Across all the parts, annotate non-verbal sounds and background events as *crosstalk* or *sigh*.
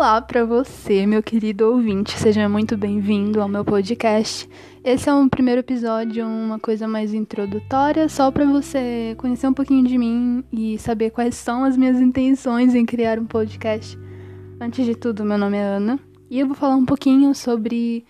Olá para você, meu querido ouvinte, seja muito bem-vindo ao meu podcast. Esse é um primeiro episódio, uma coisa mais introdutória, só para você conhecer um pouquinho de mim e saber quais são as minhas intenções em criar um podcast. Antes de tudo, meu nome é Ana e eu vou falar um pouquinho sobre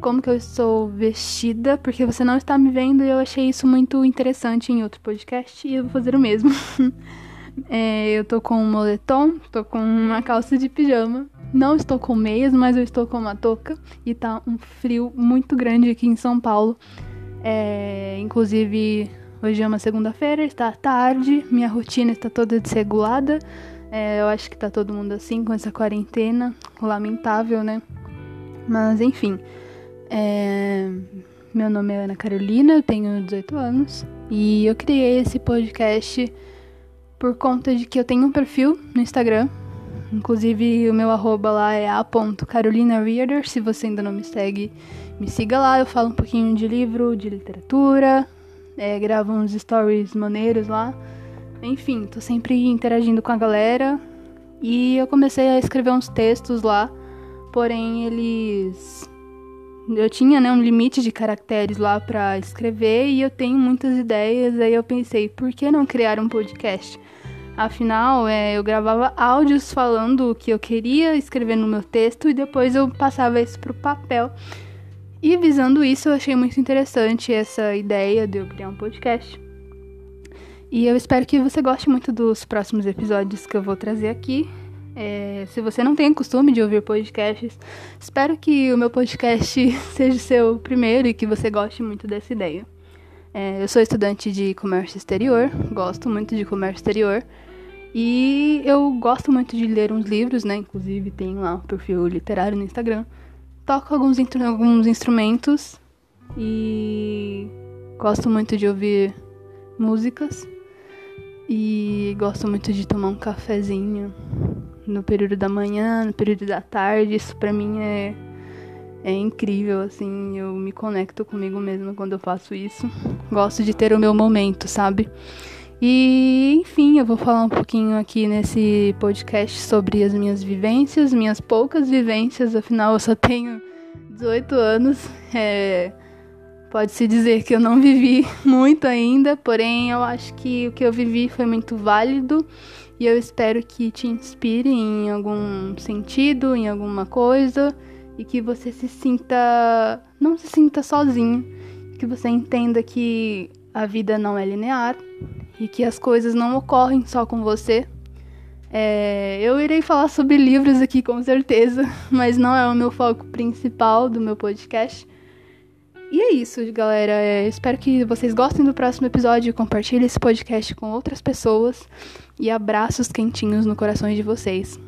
como que eu estou vestida, porque você não está me vendo e eu achei isso muito interessante em outro podcast e eu vou fazer o mesmo. *laughs* É, eu tô com um moletom, tô com uma calça de pijama. Não estou com meias, mas eu estou com uma touca. E tá um frio muito grande aqui em São Paulo. É, inclusive, hoje é uma segunda-feira, está tarde, minha rotina está toda desregulada. É, eu acho que tá todo mundo assim com essa quarentena. Lamentável, né? Mas enfim. É, meu nome é Ana Carolina, eu tenho 18 anos. E eu criei esse podcast por conta de que eu tenho um perfil no Instagram. Inclusive, o meu arroba lá é a.carolinareader. Se você ainda não me segue, me siga lá. Eu falo um pouquinho de livro, de literatura, é, gravo uns stories maneiros lá. Enfim, tô sempre interagindo com a galera. E eu comecei a escrever uns textos lá, porém eles eu tinha né, um limite de caracteres lá para escrever e eu tenho muitas ideias. Aí eu pensei, por que não criar um podcast? Afinal, é, eu gravava áudios falando o que eu queria escrever no meu texto e depois eu passava isso para o papel. E visando isso, eu achei muito interessante essa ideia de eu criar um podcast. E eu espero que você goste muito dos próximos episódios que eu vou trazer aqui. É, se você não tem costume de ouvir podcasts, espero que o meu podcast *laughs* seja o seu primeiro e que você goste muito dessa ideia. É, eu sou estudante de comércio exterior, gosto muito de comércio exterior. E eu gosto muito de ler uns livros, né? Inclusive tem lá o perfil literário no Instagram. Toco alguns, alguns instrumentos e gosto muito de ouvir músicas. E gosto muito de tomar um cafezinho no período da manhã, no período da tarde. Isso pra mim é, é incrível, assim. Eu me conecto comigo mesma quando eu faço isso. Gosto de ter o meu momento, sabe? E, enfim, eu vou falar um pouquinho aqui nesse podcast sobre as minhas vivências, minhas poucas vivências, afinal eu só tenho 18 anos. É, Pode-se dizer que eu não vivi *laughs* muito ainda, porém eu acho que o que eu vivi foi muito válido e eu espero que te inspire em algum sentido, em alguma coisa e que você se sinta. não se sinta sozinho, que você entenda que a vida não é linear e que as coisas não ocorrem só com você. É, eu irei falar sobre livros aqui com certeza, *laughs* mas não é o meu foco principal do meu podcast. E é isso, galera. É, espero que vocês gostem do próximo episódio. Compartilhe esse podcast com outras pessoas. E abraços quentinhos no coração de vocês.